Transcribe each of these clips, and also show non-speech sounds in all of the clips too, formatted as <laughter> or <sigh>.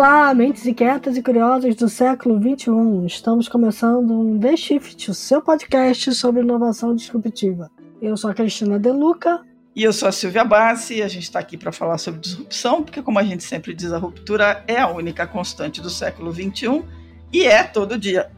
Olá, mentes inquietas e curiosas do século XXI. Estamos começando um The Shift, o seu podcast sobre inovação disruptiva. Eu sou a Cristina Deluca. E eu sou a Silvia Bassi e a gente está aqui para falar sobre disrupção, porque, como a gente sempre diz, a ruptura é a única constante do século XXI e é todo dia.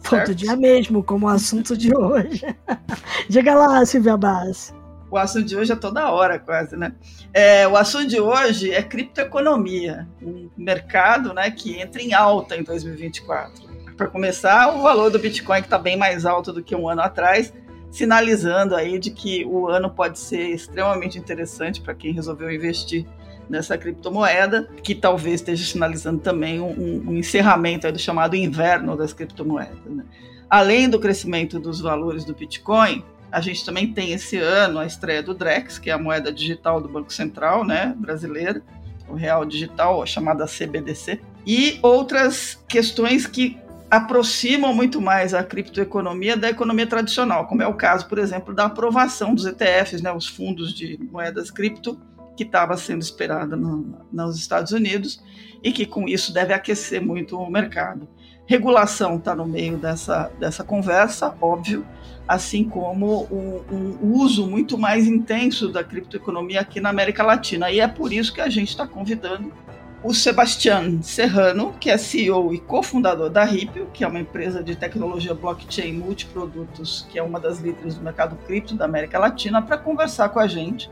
Certo? Todo dia mesmo, como o assunto de hoje. <laughs> Diga lá, Silvia Bassi. O assunto de hoje é toda hora, quase, né? É, o assunto de hoje é criptoeconomia, um mercado né, que entra em alta em 2024. Para começar, o valor do Bitcoin que está bem mais alto do que um ano atrás, sinalizando aí de que o ano pode ser extremamente interessante para quem resolveu investir nessa criptomoeda, que talvez esteja sinalizando também um, um encerramento do chamado inverno das criptomoedas. Né? Além do crescimento dos valores do Bitcoin, a gente também tem esse ano a estreia do Drex, que é a moeda digital do Banco Central, né, brasileira, o real digital, chamada CBDC, e outras questões que aproximam muito mais a criptoeconomia da economia tradicional, como é o caso, por exemplo, da aprovação dos ETFs, né, os fundos de moedas cripto, que estava sendo esperada no, nos Estados Unidos e que com isso deve aquecer muito o mercado. Regulação está no meio dessa, dessa conversa, óbvio, assim como um, uso muito mais intenso da criptoeconomia aqui na América Latina. E é por isso que a gente está convidando o Sebastián Serrano, que é CEO e cofundador da Ripple, que é uma empresa de tecnologia blockchain multiprodutos, que é uma das líderes do mercado cripto da América Latina, para conversar com a gente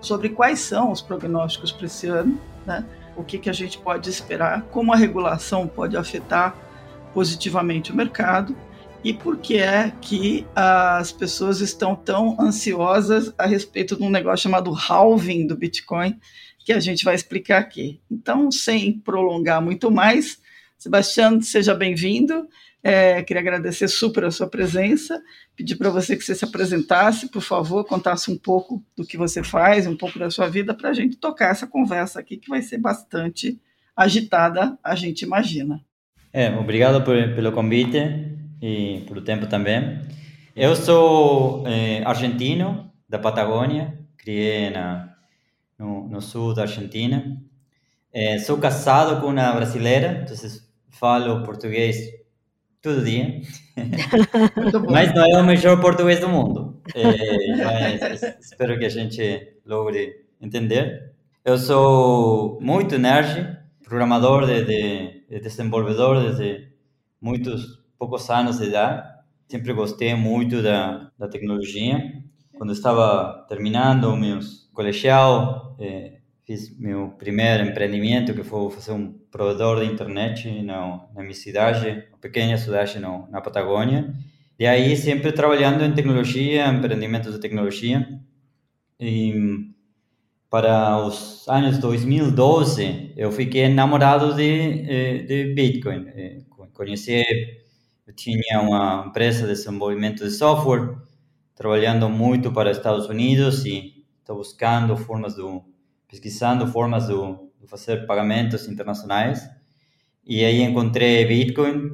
sobre quais são os prognósticos para esse ano, né? o que, que a gente pode esperar, como a regulação pode afetar positivamente o mercado e por que é que as pessoas estão tão ansiosas a respeito de um negócio chamado halving do Bitcoin, que a gente vai explicar aqui. Então, sem prolongar muito mais, Sebastião, seja bem-vindo. É, queria agradecer super a sua presença, pedir para você que você se apresentasse, por favor, contasse um pouco do que você faz, um pouco da sua vida, para a gente tocar essa conversa aqui, que vai ser bastante agitada, a gente imagina. É, obrigado por, pelo convite e por tempo também. Eu sou é, argentino, da Patagônia, criei na, no, no sul da Argentina. É, sou casado com uma brasileira, então falo português todo dia. mas não é o melhor português do mundo. É, mas espero que a gente logre entender. Eu sou muito nerd, programador de, de desenvolvedor desde muitos poucos anos de idade. Sempre gostei muito da, da tecnologia. Quando estava terminando o meu colegial, eh, fiz meu primeiro empreendimento, que foi fazer um provedor de internet na, na minha cidade, uma pequena cidade no, na Patagônia. E aí sempre trabalhando em tecnologia, empreendimentos de tecnologia. E para os anos 2012, eu fiquei enamorado de, eh, de Bitcoin. Eh, conheci eu tinha uma empresa de desenvolvimento de software, trabalhando muito para Estados Unidos e estou buscando formas do pesquisando formas de, de fazer pagamentos internacionais. E aí encontrei Bitcoin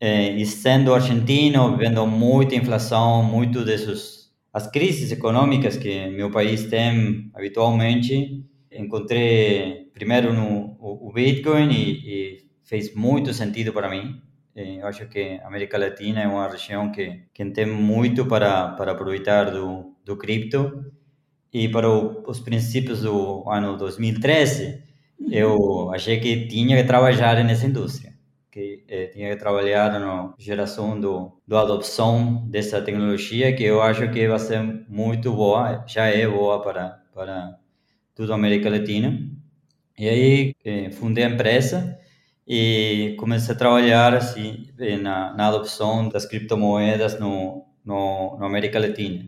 eh, e sendo argentino, vendo muita inflação, muito dessas as crises econômicas que meu país tem habitualmente, encontrei primeiro no o, Bitcoin e, e fez muito sentido para mim. Eu acho que a América Latina é uma região que, que tem muito para, para aproveitar do, do cripto. E para o, os princípios do ano 2013, eu achei que tinha que trabalhar nessa indústria, eh, tinha que trabalhar na geração do, do adoção dessa tecnologia, que eu acho que vai ser muito boa, já é boa para, para toda a América Latina. E aí eh, fundei a empresa e comecei a trabalhar assim na, na adopção das criptomoedas no, no, no, América Latina.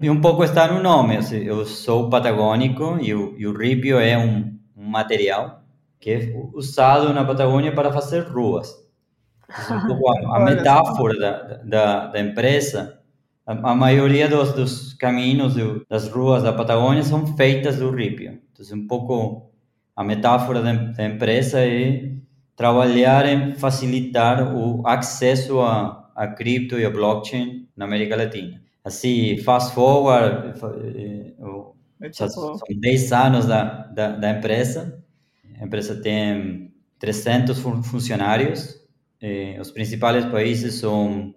E um pouco está no nome, assim, eu sou patagônico e o, e o ripio é um, um, material que é usado na Patagônia para fazer ruas. Um pouco a, a metáfora da, da, da empresa, a, a, maioria dos, dos caminhos das ruas da Patagônia são feitas do ripio. Então, um pouco a metáfora da, da empresa é trabalhar em facilitar o acesso a, a cripto e a blockchain na América Latina. Assim, fast forward, já são 10 anos da, da, da, empresa, A empresa tem 300 funcionários. Eh, os principais países são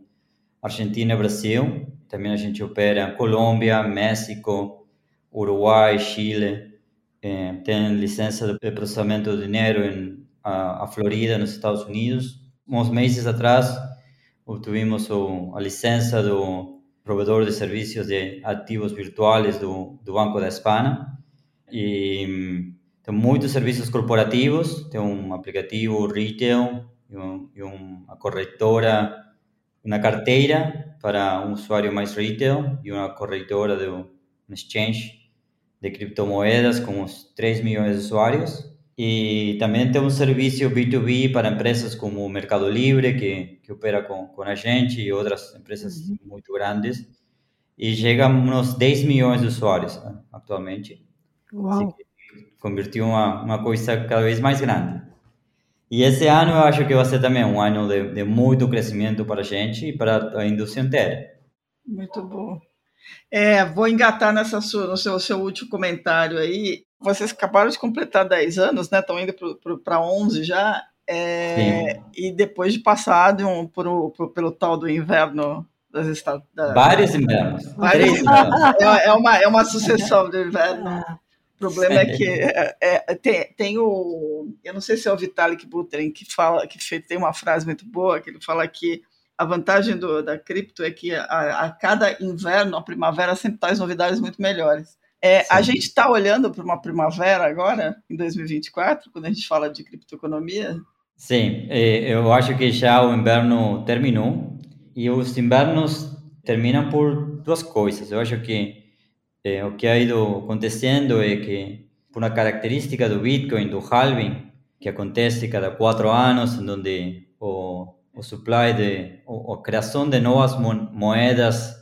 Argentina e Brasil. Também a gente opera Colômbia, México, Uruguai, Chile. Eh, tem licença de processamento de dinheiro em a, a Florida, nos Estados Unidos. Uns meses atrás, obtivemos o, a licença do provedor de serviços de ativos virtuais do, do Banco da Espanha. E tem muitos serviços corporativos, tem um aplicativo retail e, um, e uma corretora, uma carteira para um usuário mais retail e uma corretora de um exchange de criptomoedas com uns 3 milhões de usuários. E também tem um serviço B2B para empresas como o Mercado Livre, que, que opera com, com a gente e outras empresas uhum. muito grandes. E chega a uns 10 milhões de usuários né, atualmente. Uau! convertiu uma, uma coisa cada vez mais grande. E esse ano eu acho que vai ser também um ano de, de muito crescimento para a gente e para a indústria inteira. Muito bom. É, vou engatar nessa sua, no seu, seu último comentário aí. Vocês acabaram de completar 10 anos, né? Estão indo para 11 já. É, e depois de passar de um, por, por, pelo tal do inverno das estados. Da, vários invernos. Vários invernos. É, é, uma, é uma sucessão de inverno. O problema é que <laughs> é, é, tem, tem o. Eu não sei se é o Vitalik Buterin que fala, que tem uma frase muito boa, que ele fala que a vantagem do, da cripto é que a, a, cada inverno, a primavera sempre traz novidades muito melhores. É, a gente está olhando para uma primavera agora, em 2024, quando a gente fala de criptoeconomia? Sim, é, eu acho que já o inverno terminou e os invernos terminam por duas coisas. Eu acho que eh, o que ha ido acontecendo é que, por uma característica do Bitcoin, do halving, que acontece cada quatro anos, onde o, o supply de o, a criação de novas moedas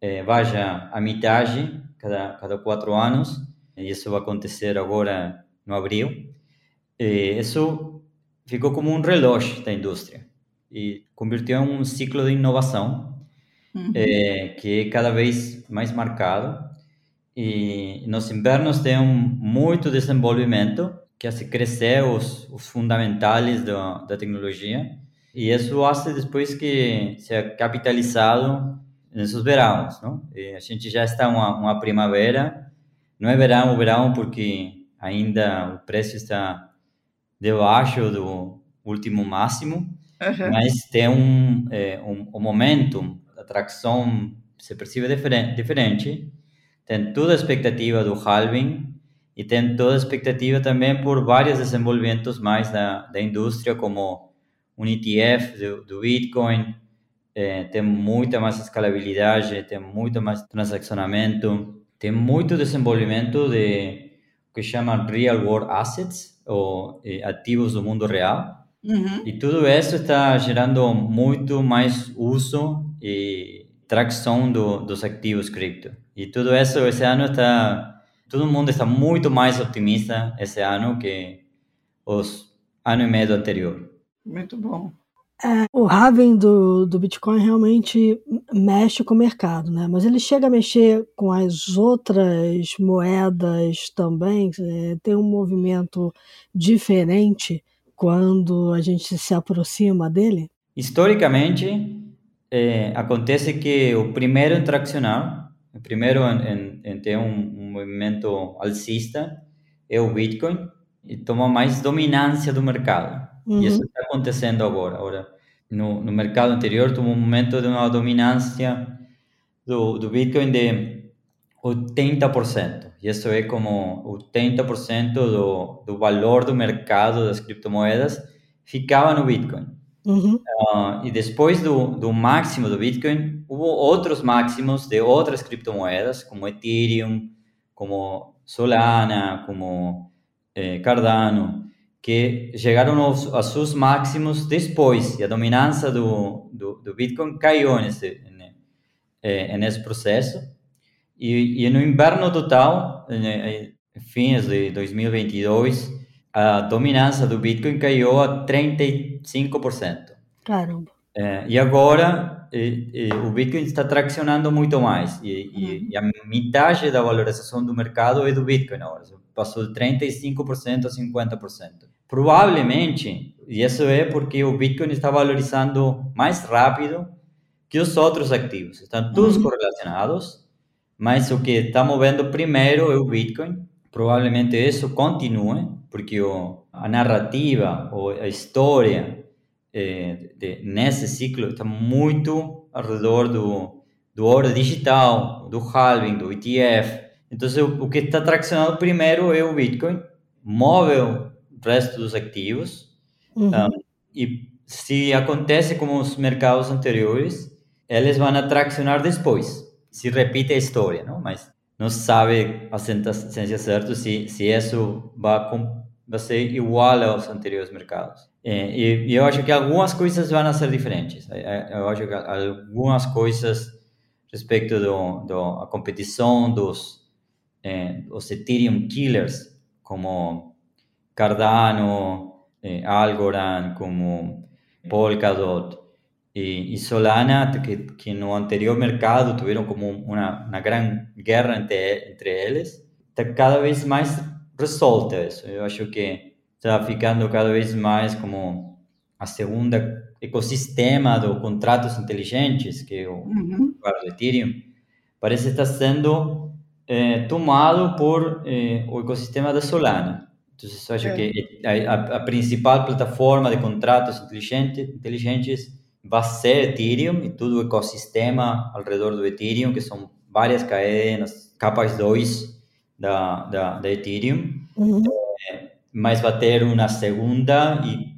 eh, vaya a metade cada cada quatro anos, e isso vai acontecer agora no abril. E isso ficou como um relógio da indústria e convertiu em um ciclo de inovação uhum. eh, que é cada vez mais marcado e nos invernos tem um muito desenvolvimento que hace crescer os, os fundamentais da, da tecnologia e isso faz depois que seja capitalizado nesses verões, não? E a gente já está uma, uma primavera, não é verão, verão porque ainda o preço está debaixo do último máximo, uhum. mas tem um, é, um, um momento, a atração se percebe diferente, diferente tem toda a expectativa do halving e tem toda a expectativa também por vários desenvolvimentos mais da, da indústria, como um ETF do, do Bitcoin, é, tem muita mais escalabilidade, tem muito mais transacionamento, tem muito desenvolvimento de o que chamam real world assets, ou é, ativos do mundo real. Uhum. E tudo isso está gerando muito mais uso e tração do, dos ativos cripto. E tudo isso esse ano está todo mundo está muito mais otimista esse ano que os ano e meio anterior. Muito bom. É, o halving do, do Bitcoin realmente mexe com o mercado, né? Mas ele chega a mexer com as outras moedas também. É, tem um movimento diferente quando a gente se aproxima dele? Historicamente, é, acontece que o primeiro em traccionar, o primeiro em, em, em ter um, um, movimento alcista é o Bitcoin e toma mais dominância do mercado. Uhum. E isso está acontecendo agora. Agora, no, no mercado anterior, teve um momento de uma dominância do, do Bitcoin de 80%. E isso é como 80% do, do valor do mercado das criptomoedas ficava no Bitcoin. Uh, e depois do, do máximo do Bitcoin, houve outros máximos de outras criptomoedas, como Ethereum, como Solana, como eh, Cardano, que chegaram aos, aos seus máximos depois, e a dominância do, do, do Bitcoin caiu nesse, eh, nesse processo. E, e no inverno total, em fins de 2022, a dominância do Bitcoin caiu a 35%. Caramba. É, e agora e, e, o Bitcoin está tracionando muito mais e, uhum. e, a metade da valorização do mercado é do Bitcoin agora. passou de 35% a 50%. Provavelmente, e isso é porque o Bitcoin está valorizando mais rápido que os outros ativos. Estão todos uhum. correlacionados, mas o que está movendo primeiro é o Bitcoin. Provavelmente isso continue, porque o, a narrativa ou a história é, de, nesse ciclo está muito ao redor do, do ouro digital, do halving, do ETF. Então, o, o que está tracionando primeiro é o Bitcoin, move o resto dos ativos. Uhum. Um, ah, e se acontece como os mercados anteriores, eles vão atracionar depois. Se repite a história, não? Mas não sabe a ciência certa se, se isso vai, vai ser igual aos anteriores mercados. E, e, eu acho que algumas coisas vão ser diferentes. Eu acho que algumas coisas respeito do, do a competição dos eh, os Ethereum killers como Cardano, eh, Algorand, como Polkadot y, y Solana, que, que, no anterior mercado tuvieron como una, una gran guerra entre, entre ellos, está cada vez más resolta eso. Yo acho que está ficando cada vez más como a segunda ecosistema de contratos inteligentes, que o, uhum. o Ethereum, parece estar sendo eh, tomado por eh, o ecossistema da Solana. Então, eu acho é. que a, a, principal plataforma de contratos inteligentes vai ser Ethereum e todo o ecossistema ao redor do Ethereum, que são várias cadenas, capas 2 da, da, da Ethereum. Uhum. É, mas vai ter uma segunda e,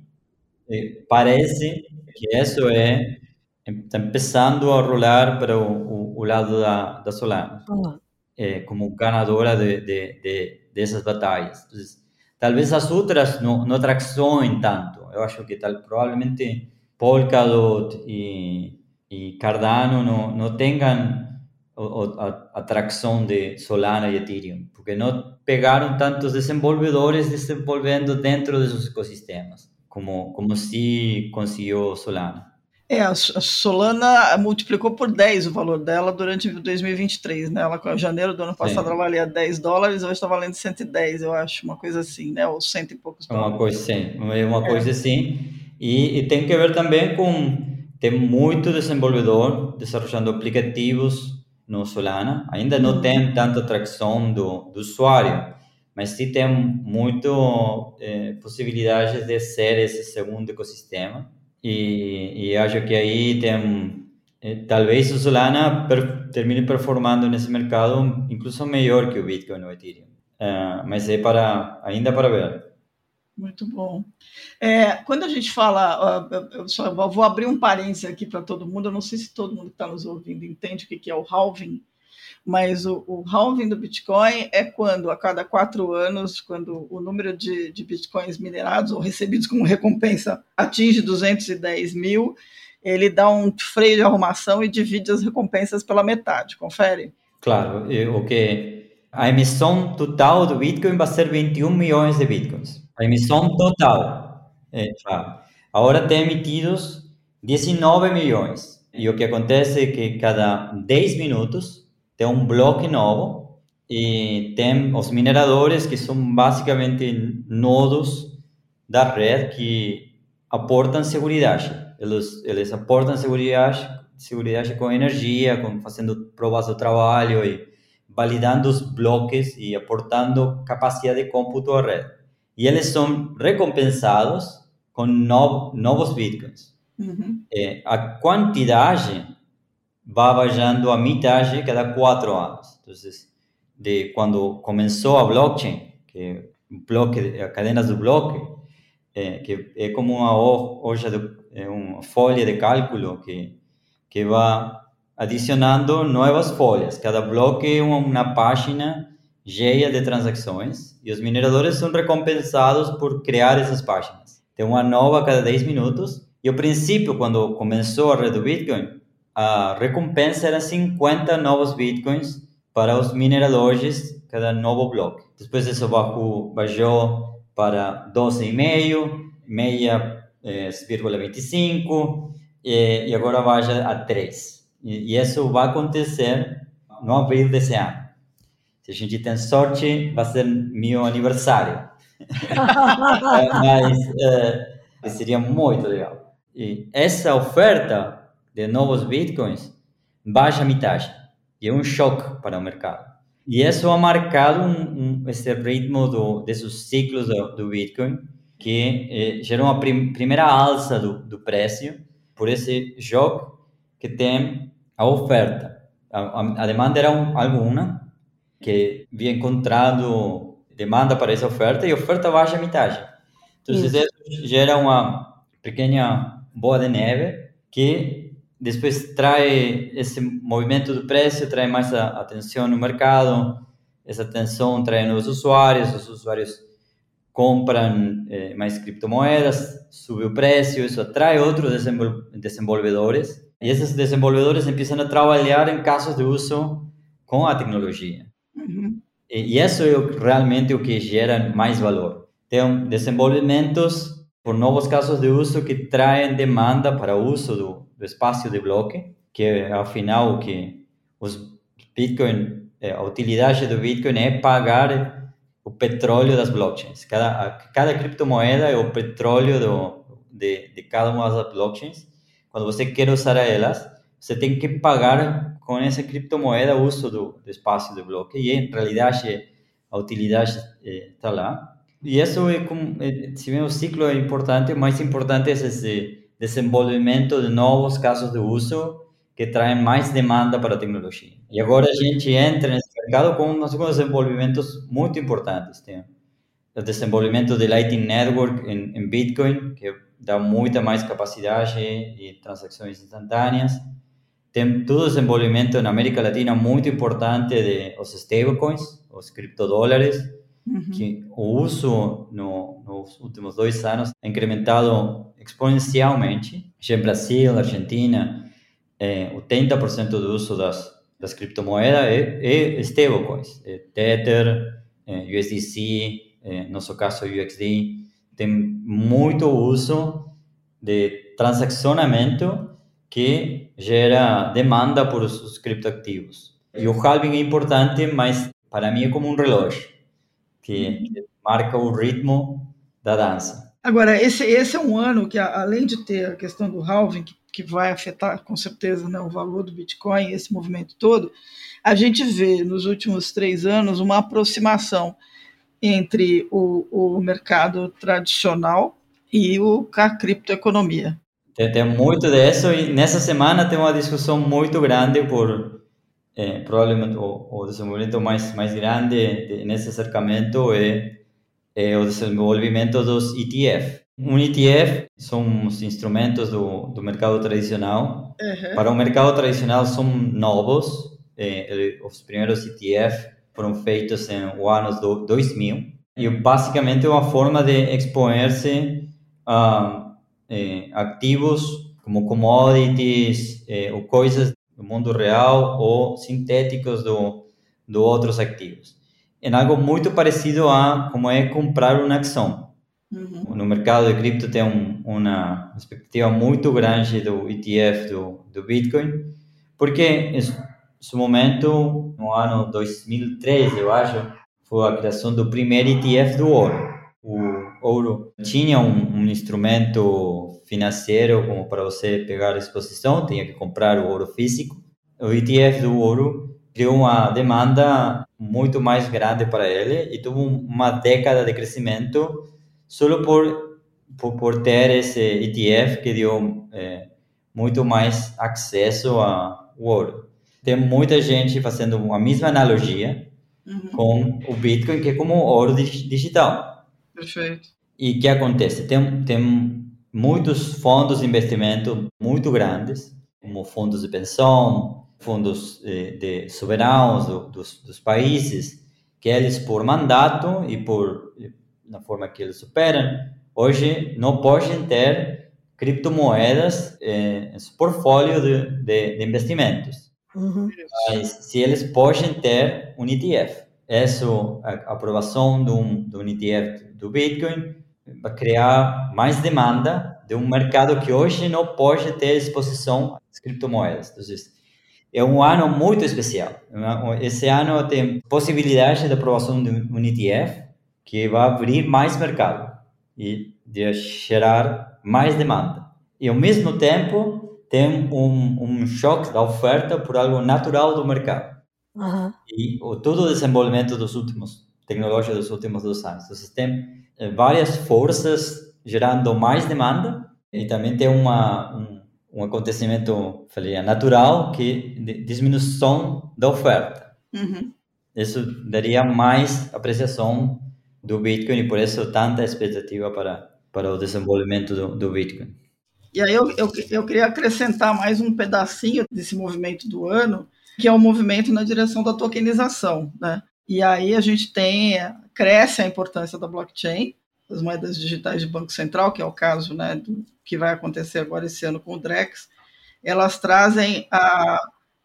e parece que isso é está começando a rolar para o, o, o lado da, da Solana, uhum. é, como ganadora de, de, de, dessas batalhas. Então, talvez as outras não, não tracionem tanto. Eu acho que tal, provavelmente Polkadot e, e Cardano não, não tenham a atração de Solana e Ethereum, porque não pegaram tantos desenvolvedores desenvolvendo dentro desses ecossistemas, como, como se conseguiu Solana. É, a Solana multiplicou por 10 o valor dela durante 2023, né? Ela, em janeiro do ano passado, Sim. ela valia 10 dólares, hoje está valendo 110, eu acho, uma coisa assim, né? Ou cento e poucos dólares. Uma coisa sim, uma é. coisa assim. E, e, tem que ver também com... Tem muito desenvolvedor desenvolvendo aplicativos no Solana. Ainda não tem tanta atração do, do usuário, mas sim tem muito eh, possibilidades de ser esse segundo ecossistema e, e acho que aí tem eh, talvez o Solana per, termine performando nesse mercado incluso melhor que o Bitcoin ou o Ethereum. Uh, mas é para ainda para ver. Muito bom. É, quando a gente fala, eu só vou abrir um parênteses aqui para todo mundo, eu não sei se todo mundo que está nos ouvindo entende o que é o halving, mas o, o halving do Bitcoin é quando, a cada quatro anos, quando o número de, de Bitcoins minerados ou recebidos como recompensa atinge 210 mil, ele dá um freio de arrumação e divide as recompensas pela metade. Confere? Claro, o que a emissão total do Bitcoin vai ser 21 milhões de Bitcoins. A emissão total. É, Agora tem emitidos 19 milhões. E o que acontece é que cada 10 minutos tem um bloco novo e tem os mineradores que são basicamente nodos da rede que aportam segurança. Eles, eles aportam segurança, segurança com energia, com fazendo provas do trabalho e validando os blocos e aportando capacidade de cômputo à rede. E eles são recompensados com novos bitcoins. Uhum. É, a quantidade va bajando a metade cada quatro anos. Então, de quando começou a blockchain, que bloque, a cadenas do bloco, é, que é como uma hoja, é uma folha de cálculo que que vai adicionando novas folhas. Cada bloco é uma, uma página cheia de transações e os mineradores são recompensados por criar essas páginas. Tem uma nova a cada 10 minutos. E o princípio, quando começou a rede do Bitcoin, a recompensa era 50 novos bitcoins para os mineradores cada novo bloco. Depois isso baixou, para 12,5, meia, 25 e, e agora baixa a 3. E, e isso vai acontecer no abril desse ano. Se a gente tem sorte, vai ser meu aniversário. <laughs> Mas é, seria muito legal. E essa oferta de novos bitcoins baixa a metade. E é um choque para o mercado. E isso ha marcado um, um, esse ritmo do, desses ciclos do, do Bitcoin, que eh, gerou uma prim, primeira alça do, do preço por esse jogo que tem a oferta. A, a, a demanda era um, alguma, que havia encontrado demanda para essa oferta e a oferta baixa a metade. Então, isso. isso gera uma pequena boa de neve que depois traz esse movimento do preço, traz mais atenção no mercado, essa atenção traz novos usuários, os usuários compram eh, mais criptomoedas, sube o preço, isso atrai outros desenvolvedores e esses desenvolvedores começam a trabalhar em casos de uso com a tecnologia. E, e isso é realmente o que gera mais valor. Tem desenvolvimentos por novos casos de uso que traem demanda para o uso do, do espaço de bloque, que é afinal que os Bitcoin, eh, a utilidade do Bitcoin é pagar o petróleo das blockchains. Cada, cada criptomoeda é o petróleo do, de, de cada uma das blockchains. Quando você quer usar elas, você tem que pagar com essa criptomoeda o uso do, do espaço de bloque. E em realidade a utilidade está eh, lá. E isso é como, eh, se bem o ciclo é importante, mais importante é esse desenvolvimento de novos casos de uso que traem mais demanda para a tecnologia. E agora a gente entra nesse mercado com alguns desenvolvimentos muito importantes. Tem o desenvolvimento de Lightning Network em, em Bitcoin, que dá muita mais capacidade e transações instantâneas. Tem todo o desenvolvimento na América Latina muito importante de os stablecoins, os criptodólares, uhum. que o uso no, nos últimos dois anos ha incrementado exponencialmente. Já em Brasil, Argentina, eh, 80% do uso das, das criptomoedas é, é stablecoins, é Tether, é USDC, é, nosso caso UXD, tem muito uso de transacionamento que gera demanda por os criptoativos. E o halving é importante, mas para mim é como um relógio que, marca o ritmo da dança. Agora, esse, esse é um ano que, além de ter a questão do halving, que, que vai afetar com certeza né, o valor do Bitcoin, esse movimento todo, a gente vê nos últimos três anos uma aproximação entre o, o mercado tradicional e o, a criptoeconomia. Tem, tem muito disso e nessa semana tem uma discussão muito grande por eh, provavelmente o, o, desenvolvimento mais mais grande de, nesse acercamento é, é, o desenvolvimento dos ETF. Um ETF são os instrumentos do, do mercado tradicional. Uhum. Para o mercado tradicional são novos. Eh, os primeiros ETF foram feitos em o ano 2000 e basicamente é uma forma de expor-se a eh, ativos como commodities eh, ou coisas do mundo real ou sintéticos do, do outros ativos. É algo muito parecido a como é comprar uma ação. Uhum. No mercado de cripto tem um, uma expectativa muito grande do ETF do, do Bitcoin, porque seu momento, no ano 2013, eu acho, foi a criação do primeiro ETF do ouro. Ouro tinha um, um instrumento financeiro como para você pegar a exposição, tinha que comprar o ouro físico. O ETF do ouro criou uma demanda muito mais grande para ele e teve uma década de crescimento só por, por, por ter esse ETF que deu é, muito mais acesso ao ouro. Tem muita gente fazendo a mesma analogia uhum. com o Bitcoin, que é como ouro digital. Perfeito. E o que acontece? Tem, tem muitos fundos de investimento muito grandes, como fundos de pensão, fundos de, de soberanos do, dos, dos, países, que eles, por mandato e por na forma que eles operam, hoje não podem ter criptomoedas eh, em seu portfólio de, de, de investimentos. Uhum. Mas se eles podem ter um ETF, essa a aprovação de um, de um ETF do Bitcoin para criar mais demanda de um mercado que hoje não pode ter exposição às criptomoedas. Então, é um ano muito especial. Esse ano tem possibilidade de aprovação de um ETF que vai abrir mais mercado e de gerar mais demanda. E ao mesmo tempo tem um, um choque da oferta por algo natural do mercado. Uhum. E o, todo o desenvolvimento dos últimos tecnológicos dos últimos dois anos. Então, tem várias forças gerando mais demanda e também tem uma, um, um acontecimento falei, natural que diminuição da oferta. Uhum. Isso daria mais apreciação do Bitcoin e por isso tanta expectativa para, para o desenvolvimento do, do Bitcoin. E aí eu, eu, eu queria acrescentar mais um pedacinho desse movimento do ano, que é o movimento na direção da tokenização, né? E aí a gente tem, cresce a importância da blockchain, das moedas digitais de Banco Central, que é o caso né, do que vai acontecer agora esse ano com o Drex, elas trazem a,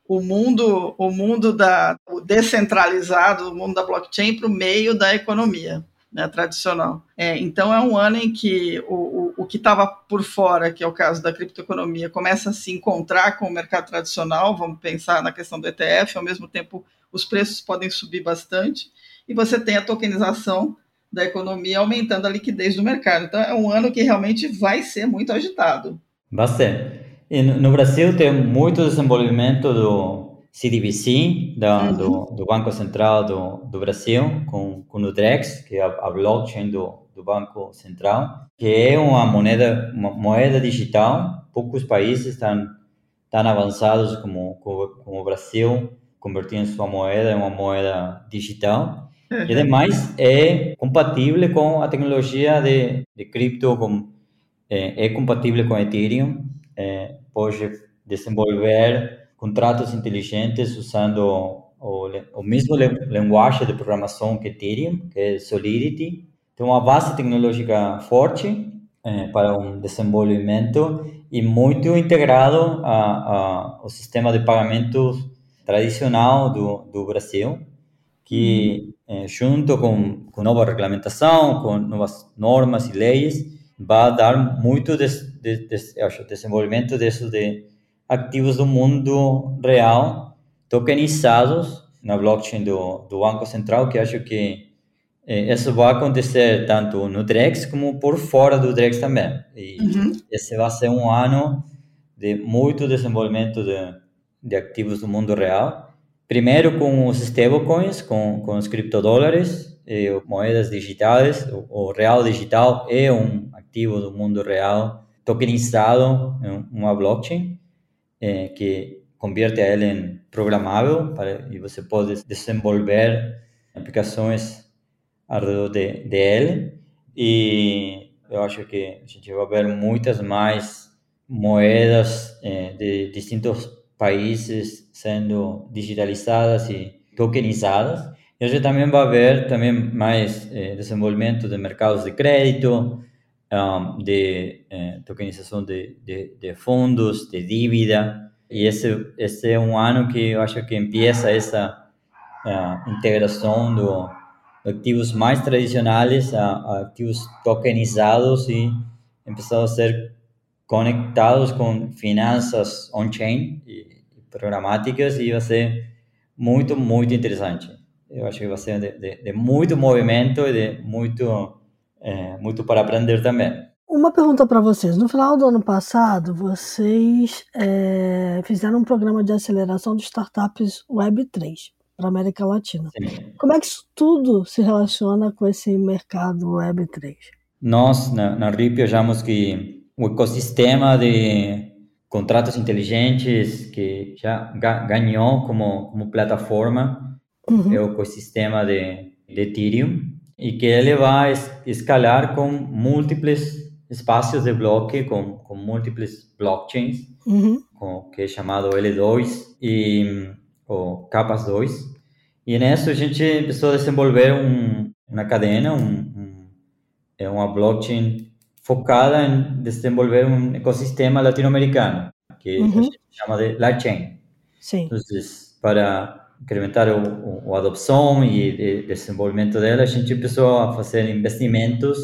o mundo, o mundo da, o descentralizado, o mundo da blockchain para o meio da economia né, tradicional. É, então é um ano em que o, o, o que estava por fora, que é o caso da criptoeconomia, começa a se encontrar com o mercado tradicional, vamos pensar na questão do ETF, ao mesmo tempo os preços podem subir bastante, e você tem a tokenização da economia aumentando a liquidez do mercado. Então, é um ano que realmente vai ser muito agitado. Bastante. E no Brasil tem muito desenvolvimento do CDBC, da, uhum. do, do, Banco Central do, do Brasil, com, com o DREX, que é a, a blockchain do, do Banco Central, que é uma moeda, uma moeda digital. Poucos países estão tão avançados como, como, como o Brasil convertir sua moeda em uma moeda digital. Uhum. E ademais é compatível com a tecnologia de, de cripto, com, é, é compatível com Ethereum, é, pode desenvolver contratos inteligentes usando o, o mesmo linguagem de programação que Ethereum, que é Solidity. Tem uma base tecnológica forte é, para um desenvolvimento e muito integrado ao sistema de pagamentos tradicional do, do Brasil, que eh, junto com, com nova regulamentação, com novas normas e leis, vai dar muito des, des, des, acho, desenvolvimento desses de ativos do mundo real tokenizados na blockchain do, do Banco Central, que acho que eh, isso vai acontecer tanto no Drex como por fora do Drex também. E uhum. esse vai ser um ano de muito desenvolvimento de de ativos do mundo real. Primeiro com os stablecoins, com, com os criptodólares, eh, moedas digitais. O, o, real digital é um ativo do mundo real tokenizado em uma blockchain eh, que converte ele em programável para, e você pode desenvolver aplicações ao redor de, de ele. E eu acho que a gente vai ver muitas mais moedas eh, de distintos países sendo digitalizadas e tokenizadas. E gente também vai ver também mais eh, desenvolvimento de mercados de crédito, um, de eh, tokenização de, de, de, fundos, de dívida. E esse, esse é um ano que eu acho que empieza essa uh, integração do, ativos mais tradicionais a, a ativos tokenizados e começar a ser conectados com finanças on-chain e programáticas e vai ser muito, muito interessante. Eu acho que vai ser de, de, de muito movimento e de muito, é, muito para aprender também. Uma pergunta para vocês. No final do ano passado, vocês é, fizeram um programa de aceleração de startups Web3 para América Latina. Sim. Como é que isso tudo se relaciona com esse mercado Web3? Nós, na, na RIP, achamos que o ecossistema de contratos inteligentes que já ganhou como, como plataforma uhum. é o ecossistema de, de Ethereum e que ele vai escalar com múltiplos espaços de bloco, com, com múltiplos blockchains, uhum. com, que é chamado L2 e ou capas 2. E nisso a gente começou a desenvolver um, uma cadena, um, um, é uma blockchain focada em desenvolver um ecossistema latino-americano, que uhum. a gente chama de Lightchain. Sim. Então, para incrementar o, o, a adopção e o desenvolvimento dela, a gente começou a fazer investimentos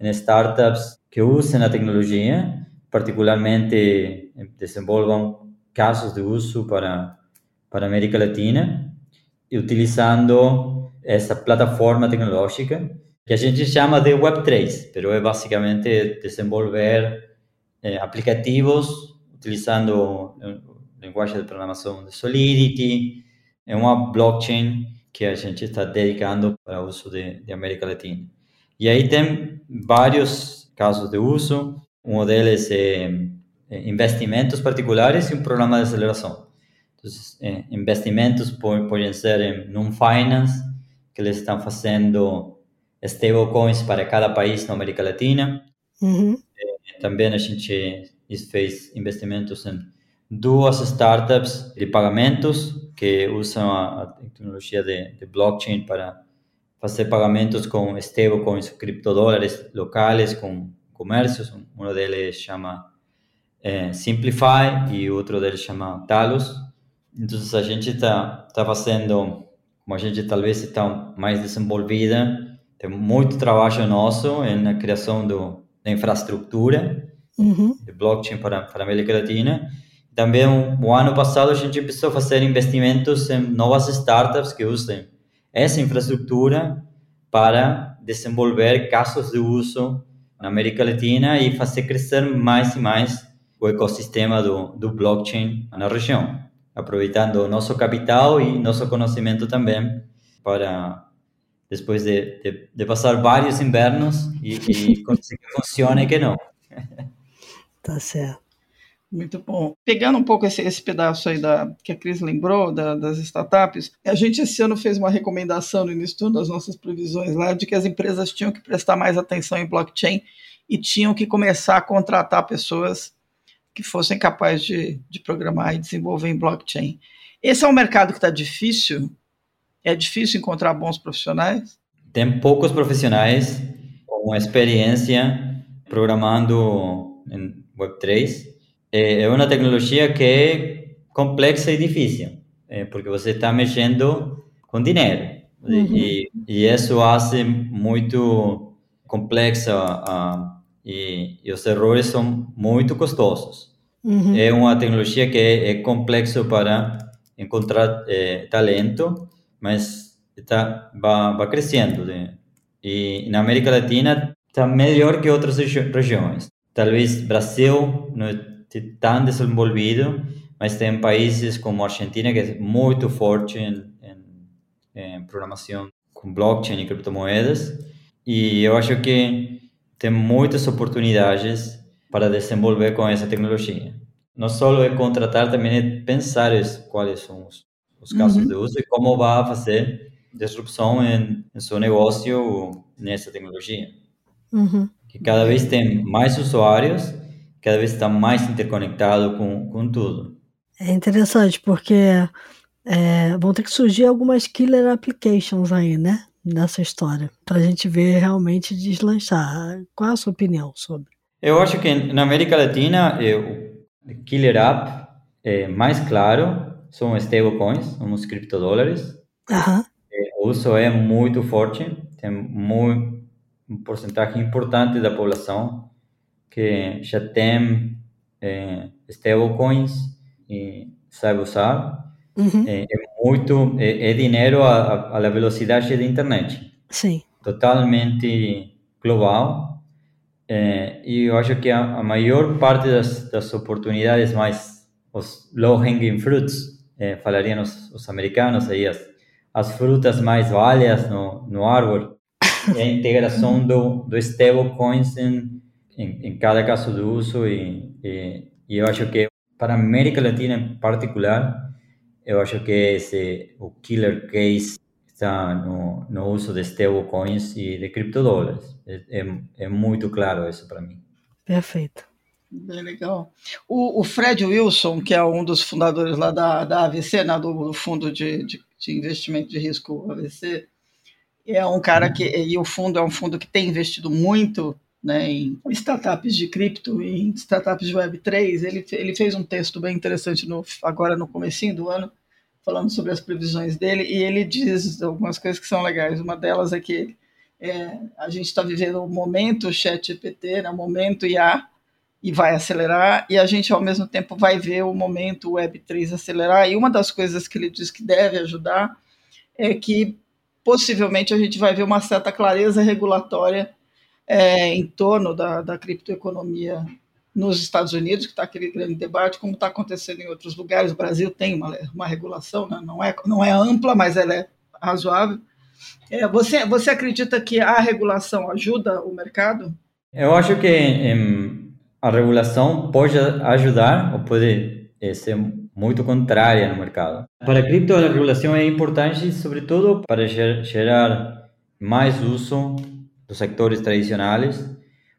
em startups que usem a tecnologia, particularmente desenvolvam casos de uso para para a América Latina, utilizando essa plataforma tecnológica que a gente chama de Web3, mas é basicamente desenvolver eh, aplicativos utilizando linguagem de programação de Solidity, é uma blockchain que a gente está dedicando para o uso de, de América Latina. E aí tem vários casos de uso, um deles é, investimentos particulares e um programa de aceleração. Então, é, investimentos podem ser em non-finance, que eles estão fazendo stablecoins para cada país na América Latina. Uhum. Também a gente fez investimentos em duas startups de pagamentos que usam a, tecnologia de, de, blockchain para fazer pagamentos com stablecoins, criptodólares locais, com comércios. Um deles chama é, Simplify e outro deles chama Talos. Então a gente está tá fazendo, como a gente talvez está mais desenvolvida, tem muito trabalho nosso na criação do, da infraestrutura uhum. de blockchain para, para a América Latina também, o ano passado, a gente começou a fazer investimentos em novas startups que usem essa infraestrutura para desenvolver casos de uso na América Latina e fazer crescer mais e mais o ecossistema do, do blockchain na região, aproveitando o nosso capital e nosso conhecimento também para depois de, de, de passar vários invernos e, e <laughs> conseguir que funcione que não. Tá certo. Muito bom. Pegando um pouco esse, esse pedaço aí da, que a Cris lembrou, da, das startups, a gente esse ano fez uma recomendação no início das nossas previsões lá de que as empresas tinham que prestar mais atenção em blockchain e tinham que começar a contratar pessoas que fossem capazes de, de programar e desenvolver em blockchain. Esse é um mercado que está difícil? É difícil encontrar bons profissionais? Tem poucos profissionais com experiência programando em Web3 é, é uma tecnologia que é complexa e difícil, é, porque você está mexendo com dinheiro. Uhum. E, e, isso faz muito complexa uh, e, e, os erros são muito custosos. Uhum. É uma tecnologia que é, é complexo para encontrar é, talento, mas está vai, crescendo. Né? E na América Latina está melhor que outras regiões. Talvez Brasil tão desenvolvido, mas tem países como a Argentina que é muito forte em, em, em programação com blockchain e criptomoedas. E eu acho que tem muitas oportunidades para desenvolver com essa tecnologia. Não só é contratar, também é pensar quais são os, os casos uhum. de uso e como vai fazer disrupção em, em seu negócio nessa tecnologia. Uhum. Que cada vez tem mais usuários cada vez está mais interconectado com, com tudo. É interessante, porque é, vão ter que surgir algumas killer applications aí, né? Nessa história, para a gente ver realmente deslanchar. Qual é a sua opinião sobre? Eu acho que na América Latina, é, o killer app é, mais claro são stablecoins, os criptodólares. Uhum. o uso é muito forte, tem muito, um porcentagem importante da população que já tem é, stablecoins e sabe usar. Uhum. É, é, muito, é, é dinheiro à, à velocidade da internet. Sim. Totalmente global. É, e eu acho que a, a maior parte das, das, oportunidades mais, os low-hanging fruits, é, falariam os, os, americanos aí, as, as frutas mais válidas no, no árvore, é <laughs> a integração do, do stablecoins em em, em cada caso de uso e, e, e, eu acho que para a América Latina em particular, eu acho que esse o killer case está no, no uso de stablecoins e de criptodólares. É, é, é muito claro isso para mim. Perfeito. Bem legal. O, o, Fred Wilson, que é um dos fundadores lá da, da AVC, né, do, do Fundo de, de, de, Investimento de Risco AVC, é um cara que, e o fundo é um fundo que tem investido muito né, em startups de cripto em startups de Web3. Ele, ele fez um texto bem interessante no, agora no comecinho do ano, falando sobre as previsões dele, e ele diz algumas coisas que são legais. Uma delas é que é, a gente está vivendo o momento chat GPT, né, o momento IA, e vai acelerar, e a gente, ao mesmo tempo, vai ver o momento Web3 acelerar. E uma das coisas que ele diz que deve ajudar é que possivelmente a gente vai ver uma certa clareza regulatória é, em torno da, da criptoeconomia nos Estados Unidos, que está aquele grande debate, como está acontecendo em outros lugares. O Brasil tem uma, uma regulação, né? não, é, não é ampla, mas ela é razoável. É, você, você acredita que a regulação ajuda o mercado? Eu acho que em, a regulação pode ajudar ou pode é, ser muito contrária no mercado. Para a cripto, a regulação é importante, sobretudo para gerar mais uso dos sectores tradicionais.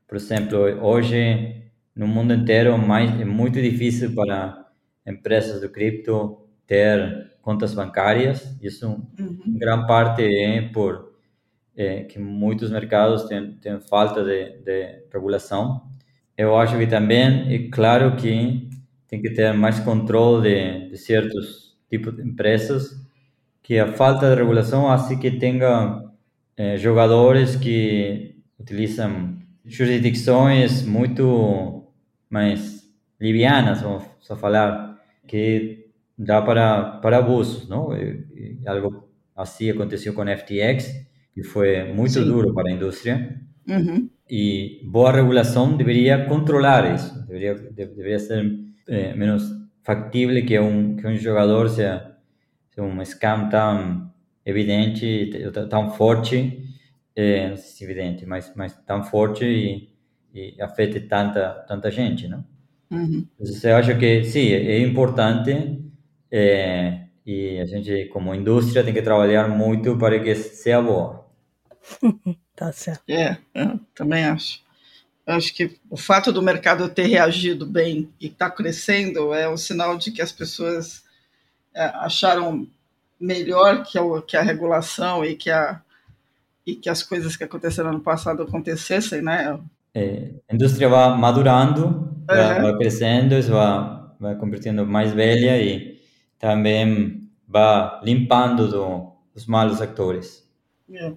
Por exemplo, hoje no mundo inteiro mais, é muito difícil para empresas do cripto ter contas bancárias. Isso, uhum. em grande parte, é por é, que muitos mercados têm, têm falta de, de regulação. Eu acho que também é claro que tem que ter mais controle de, de certos tipos de empresas, que a falta de regulação assim que tenha é, jogadores que utilizam jurisdições muito mais livianas, vamos só falar, que dá para, para abusos, não? E, e algo assim aconteceu com a FTX, que foi muito Sim. duro para a indústria. Uhum. E boa regulação deveria controlar isso, deveria, deveria ser é, menos factível que um, que um jogador seja, seja um scam tão evidente, tão forte, é, não sei se evidente, mas, mas tão forte e, e afete tanta, tanta gente, não? Uhum. eu acho que sim, é importante é, e a gente, como indústria, tem que trabalhar muito para que seja boa. <laughs> tá certo. É, também acho. Acho que o fato do mercado ter reagido bem e estar tá crescendo é um sinal de que as pessoas é, acharam melhor que a, que a regulação e que, a, e que as coisas que aconteceram no passado acontecessem, né? É, a indústria vai madurando, vai, vai crescendo, vai, vai convertendo mais velha e também vai limpando do, os malos atores. É.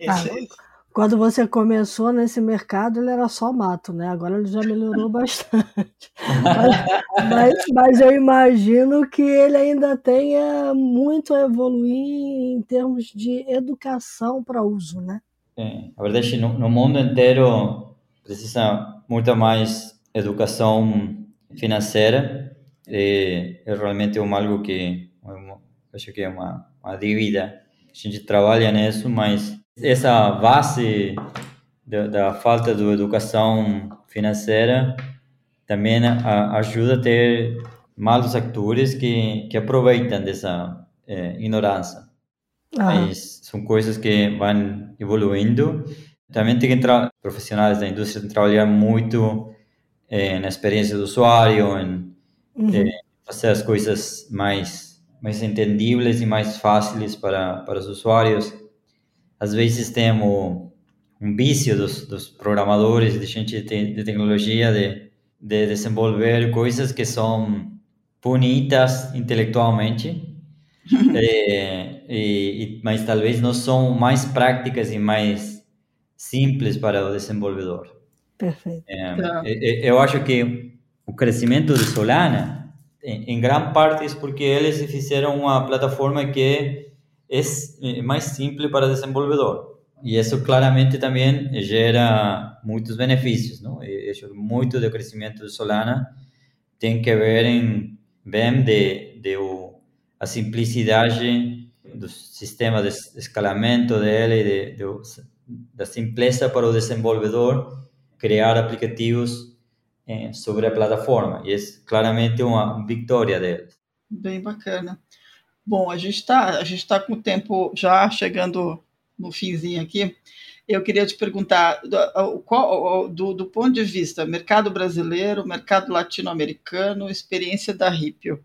Esse, ah, quando você começou nesse mercado, ele era só mato, né? Agora ele já melhorou <laughs> bastante. mas, mas, mas, eu imagino que ele ainda tenha muito a evoluir em termos de educação para uso, né? É, a verdade, no, no mundo inteiro precisa muito mais educação financeira. É, é realmente um algo que acho que é uma, uma dívida. A gente trabalha nisso, mas essa base da, da falta de educação financeira também a, ajuda a ter malos atores que, que aproveitam dessa é, ignorância. Ah. Mas são coisas que vão evoluindo. Também tem que entrar, profissionais da indústria têm que trabalhar muito é, na experiência do usuário, em uhum. é, fazer as coisas mais, mais entendíveis e mais fáceis para, para os usuários às vezes temos um vício dos, dos programadores, de gente de, de tecnologia, de, de desenvolver coisas que são bonitas intelectualmente, é, <laughs> e, mas talvez não são mais práticas e mais simples para o desenvolvedor. Perfeito. É, tá. eu acho que o crescimento de Solana, em, em grande parte, é porque eles fizeram uma plataforma que es eh, más simple para el desenvolvedor. Y eso claramente también gera muchos beneficios, ¿no? Eso, mucho de crecimiento de Solana tiene que ver en bem de, de o, a simplicidade do sistema de escalamento dele, de, de, da simpleza para o desenvolvedor criar aplicativos eh, sobre a plataforma. E é claramente uma vitória deles. Bem bacana. Bom, a gente está a gente tá com o tempo já chegando no finzinho aqui. Eu queria te perguntar, do, qual, do, do ponto de vista mercado brasileiro, mercado latino-americano, experiência da Ripio,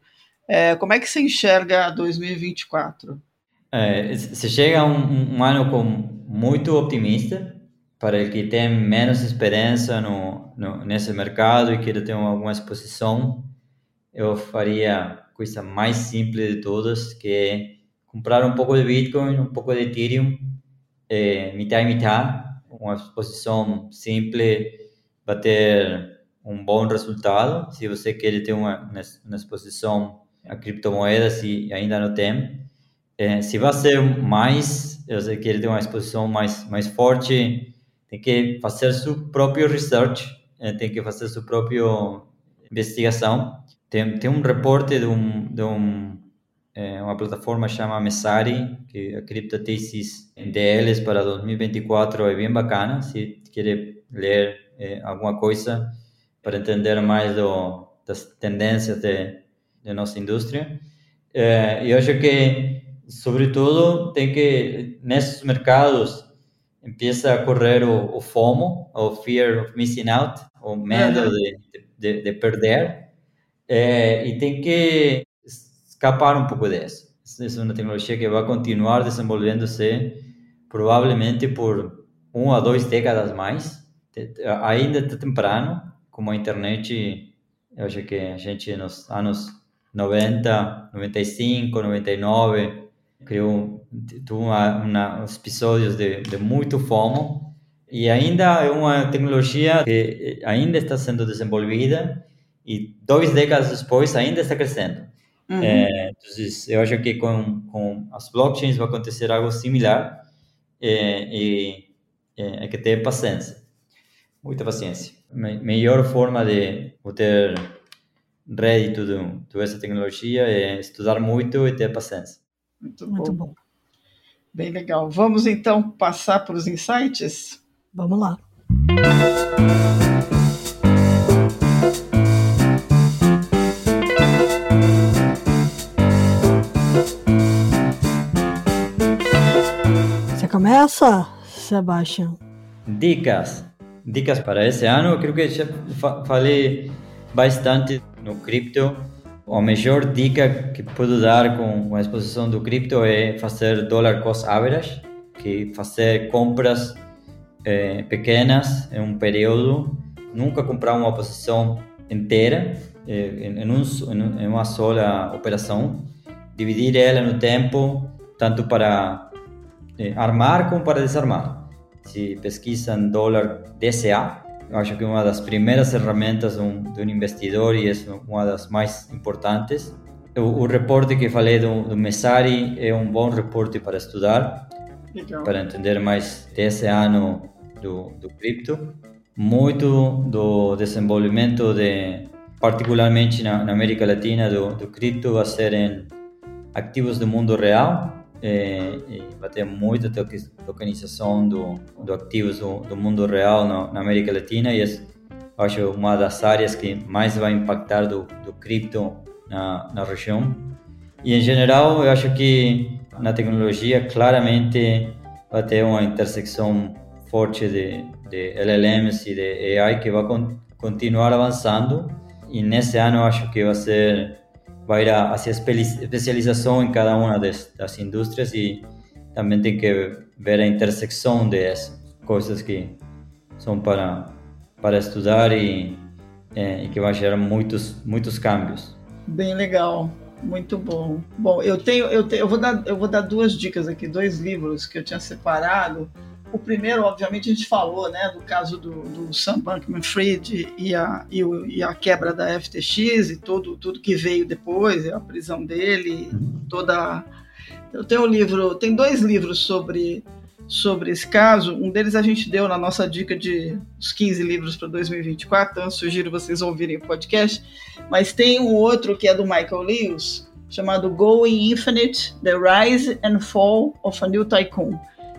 é, como é que você enxerga 2024? É, se chega um, um ano com muito optimista para o que tem menos experiência no, no, nesse mercado e queira ter alguma exposição, eu faria coisa mais simples de todas, que é comprar um pouco de Bitcoin, um pouco de Ethereum, é, metade e metade, uma exposição simples, vai ter um bom resultado. Se você quer ter uma, uma exposição a criptomoedas e ainda não tem, é, se vai ser mais, você quer ter uma exposição mais mais forte, tem que fazer seu próprio research, é, tem que fazer sua própria investigação. Tem, tem um reporte de um, de um é, uma plataforma chama Messari, que a criptothesis deles para 2024 é bem bacana, se quer ler é, alguma coisa para entender mais do, das tendências de, de nossa indústria. É, eu acho que, sobretudo, tem que, nesses mercados, empieza a correr o, o FOMO, o Fear of Missing Out, o medo de, de, de, perder, é, e tem que escapar um pouco disso. Essa é uma tecnologia que vai continuar desenvolvendo-se provavelmente por uma ou duas décadas mais. Ainda está temprano, como a internet, eu acho que a gente nos anos 90, 95, 99, criou uma, uma, uns episódios de, de muito FOMO e ainda é uma tecnologia que ainda está sendo desenvolvida e duas décadas depois ainda está crescendo. Uhum. É, então, eu acho que com, com as blockchains vai acontecer algo similar é, e é, é que ter paciência, muita paciência. Me, melhor forma de ter rédito de, de essa tecnologia é estudar muito e ter paciência. Muito bom. Muito bom. Bem legal. Vamos então passar para os insights? Vamos lá. Começa, Sebastião? Dicas. Dicas para esse ano. Eu creio que já falei bastante no cripto a melhor dica que posso dar com a exposição do cripto é fazer dollar cost average, que fazer compras é, pequenas em um período, nunca comprar uma posição inteira é, em, um, em uma só operação, dividir ela no tempo, tanto para é, armar como para desarmar. Se pesquisam dólar DCA, eu acho que é uma das primeiras ferramentas de um, de um investidor e é uma das mais importantes. O, o reporte que falei do, do Messari é um bom reporte para estudar, Legal. para entender mais desse ano do, do cripto. Muito do desenvolvimento de, particularmente na, na América Latina, do, do cripto vai ser em ativos do mundo real, é, vai ter muita tokenização do, do ativos do, do mundo real na, na, América Latina e é, acho uma das áreas que mais vai impactar do, do cripto na, na região. E em geral, eu acho que na tecnologia claramente vai ter uma intersecção forte de, de LLMs e de AI que vai con continuar avançando. E nesse ano eu acho que vai ser vai ir hacia especialização em cada uma das, das indústrias e também tem que ver a intersecção dessas coisas que são para para estudar e, é, e que vai gerar muitos muitos cambios. Bem legal, muito bom. Bom, eu tenho eu tenho, eu vou dar eu vou dar duas dicas aqui, dois livros que eu tinha separado o primeiro, obviamente, a gente falou né, do caso do, do Sam Bankman-Fried e a, e, e, a quebra da FTX e tudo, tudo que veio depois, a prisão dele, toda... Eu tenho um livro, tem dois livros sobre, sobre esse caso. Um deles a gente deu na nossa dica de os 15 livros para 2024, então eu sugiro vocês ouvirem o podcast. Mas tem um outro que é do Michael Lewis, chamado Going Infinite, The Rise and Fall of a New Tycoon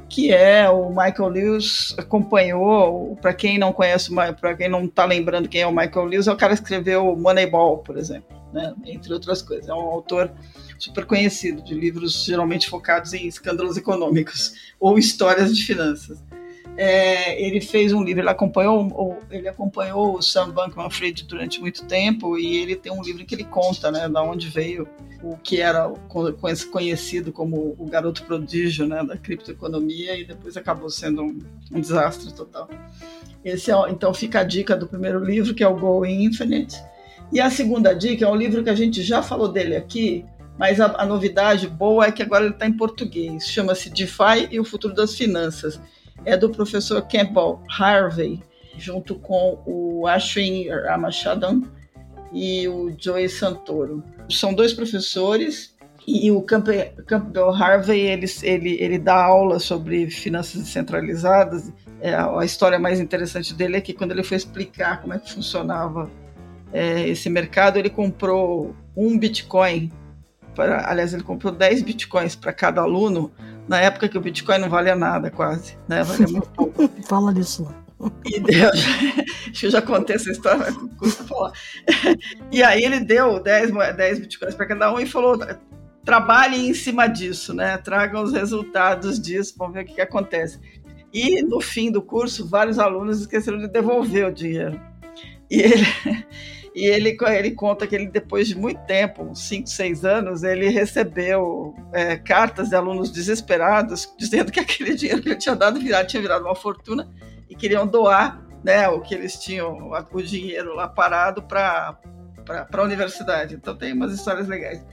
que é o Michael Lewis acompanhou, para quem não conhece, para quem não está lembrando quem é o Michael Lewis, é o cara que escreveu Moneyball, por exemplo, né? entre outras coisas. É um autor super conhecido de livros geralmente focados em escândalos econômicos <laughs> ou histórias de finanças. É, ele fez um livro, ele acompanhou, ele acompanhou o Sam Bankman-Fried durante muito tempo e ele tem um livro que ele conta, né, da onde veio o que era conhecido como o garoto prodígio, né, da criptoeconomia e depois acabou sendo um, um desastre total. Esse é, então fica a dica do primeiro livro que é o Go Infinite e a segunda dica é um livro que a gente já falou dele aqui, mas a, a novidade boa é que agora ele está em português. Chama-se DeFi e o futuro das finanças é do professor Campbell Harvey. junto com o Ashwin Ramachandran e o Joey Santoro. São dois professores e o Campbell Harvey ele, ele, ele dá aula sobre finanças descentralizadas. É, a história mais interessante dele é que quando ele foi explicar como é que funcionava é, esse mercado, ele comprou um Bitcoin. Aliás, ele comprou 10 Bitcoins para cada aluno, na época que o Bitcoin não valia nada, quase. Né? Valia muito pouco. <laughs> Fala disso lá. E deu, acho que eu já contei essa história, mas custa falar. E aí ele deu 10, 10 bitcoins para cada um e falou: trabalhem em cima disso, né? Tragam os resultados disso, vamos ver o que, que acontece. E no fim do curso, vários alunos esqueceram de devolver o dinheiro. E ele, e ele, ele conta que ele, depois de muito tempo, uns 5, 6 anos, ele recebeu é, cartas de alunos desesperados dizendo que <laughs> aquele dinheiro que ele tinha dado virado, tinha virado uma fortuna e queriam doar né, o que eles tinham, o dinheiro lá parado para a universidade. Então tem umas histórias legais.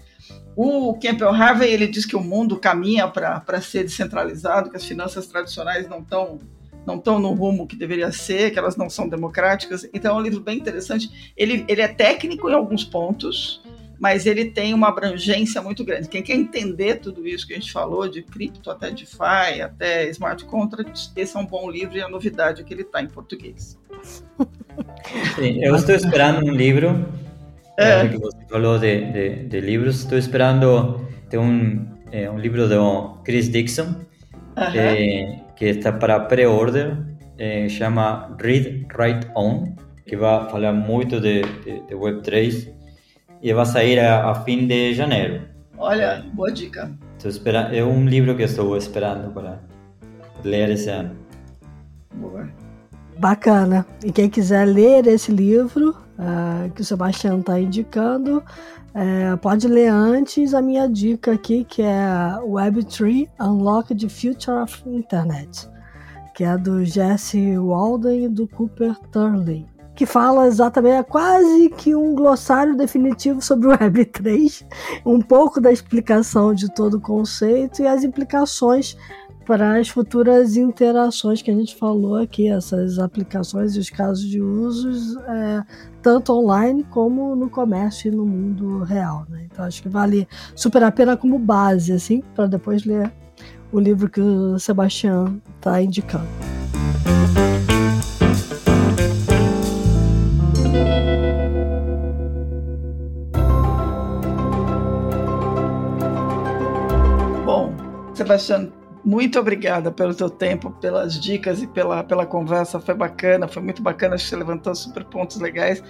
O Campbell Harvey ele diz que o mundo caminha para ser descentralizado, que as finanças tradicionais não estão não estão no rumo que deveria ser, que elas não são democráticas. Então é um livro bem interessante. Ele, ele é técnico em alguns pontos, mas ele tem uma abrangência muito grande. Quem quer entender tudo isso que a gente falou, de cripto até DeFi, até smart contracts, esse é um bom livro e a novidade é que ele está em português. Sim, eu estou esperando um livro, é. que você falou de, de, de, livros, estou esperando, tem um, é, um livro do Chris Dixon, uh -huh. é, que está para pré-order, é, chama Read, Write, On, que vai falar muito de, de, de Web3 e vai sair a, a fim de janeiro. Olha, boa dica. Estou esperando, é um livro que estou esperando para ler esse ano. Boa. Bacana. E quem quiser ler esse livro uh, que o Sebastião está indicando, uh, pode ler antes a minha dica aqui, que é Web3 Unlock the Future of Internet, que é do Jesse Walden e do Cooper Turley que fala exatamente, é quase que um glossário definitivo sobre o Web3, <laughs> um pouco da explicação de todo o conceito e as implicações para as futuras interações que a gente falou aqui, essas aplicações e os casos de usos, é, tanto online como no comércio e no mundo real. Né? Então acho que vale super a pena como base, assim, para depois ler o livro que o Sebastião está indicando. Sebastião, muito obrigada pelo teu tempo, pelas dicas e pela, pela conversa. Foi bacana, foi muito bacana. Acho que você levantou super pontos legais.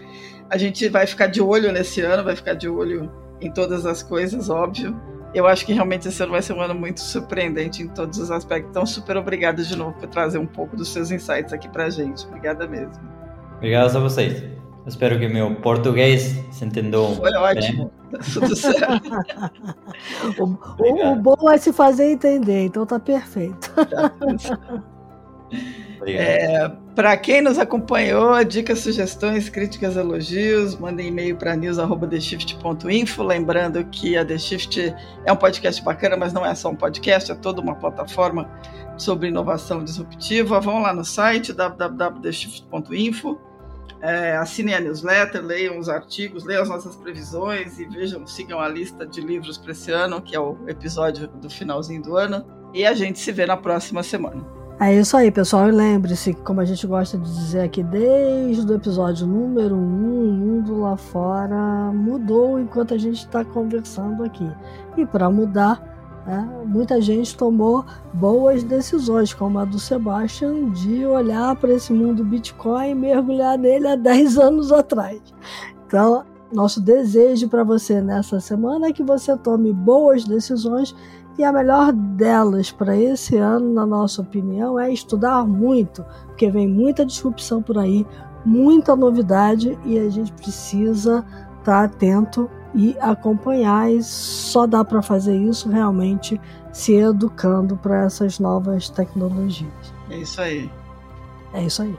A gente vai ficar de olho nesse ano, vai ficar de olho em todas as coisas, óbvio. Eu acho que realmente esse ano vai ser um ano muito surpreendente em todos os aspectos. Então, super obrigada de novo por trazer um pouco dos seus insights aqui pra gente. Obrigada mesmo. Obrigado a vocês. Espero que meu português se entendeu. Foi ótimo. Tá tudo certo. <laughs> o, o, o, bom é se fazer entender, então tá perfeito. é, para quem nos acompanhou, dicas, sugestões, críticas, elogios, mandem e-mail para news@theshift.info. Lembrando que a The Shift é um podcast bacana, mas não é só um podcast, é toda uma plataforma sobre inovação disruptiva. Vão lá no site www.theshift.info é, assinem a newsletter, leiam os artigos, leiam as nossas previsões e vejam, sigam a lista de livros para esse ano, que é o episódio do finalzinho do ano. E a gente se vê na próxima semana. É isso aí, pessoal. E lembre-se, como a gente gosta de dizer aqui desde o episódio número 1, um, o mundo lá fora mudou enquanto a gente está conversando aqui. E para mudar, né? Muita gente tomou boas decisões, como a do Sebastian, de olhar para esse mundo Bitcoin e mergulhar nele há 10 anos atrás. Então, nosso desejo para você nessa semana é que você tome boas decisões e a melhor delas para esse ano, na nossa opinião, é estudar muito, porque vem muita disrupção por aí, muita novidade e a gente precisa estar tá atento e acompanhar. E só dá para fazer isso realmente se educando para essas novas tecnologias. É isso aí. É isso aí.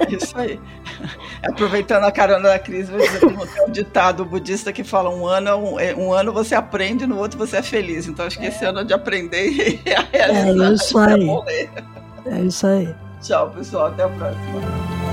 É isso aí. <laughs> Aproveitando a carona da crise, como tem um ditado budista que fala um ano, um, é, um ano você aprende, no outro você é feliz. Então acho que esse ano é de aprender <laughs> e a realizar. É isso aí. É isso aí. Tchau, pessoal. Até a próxima.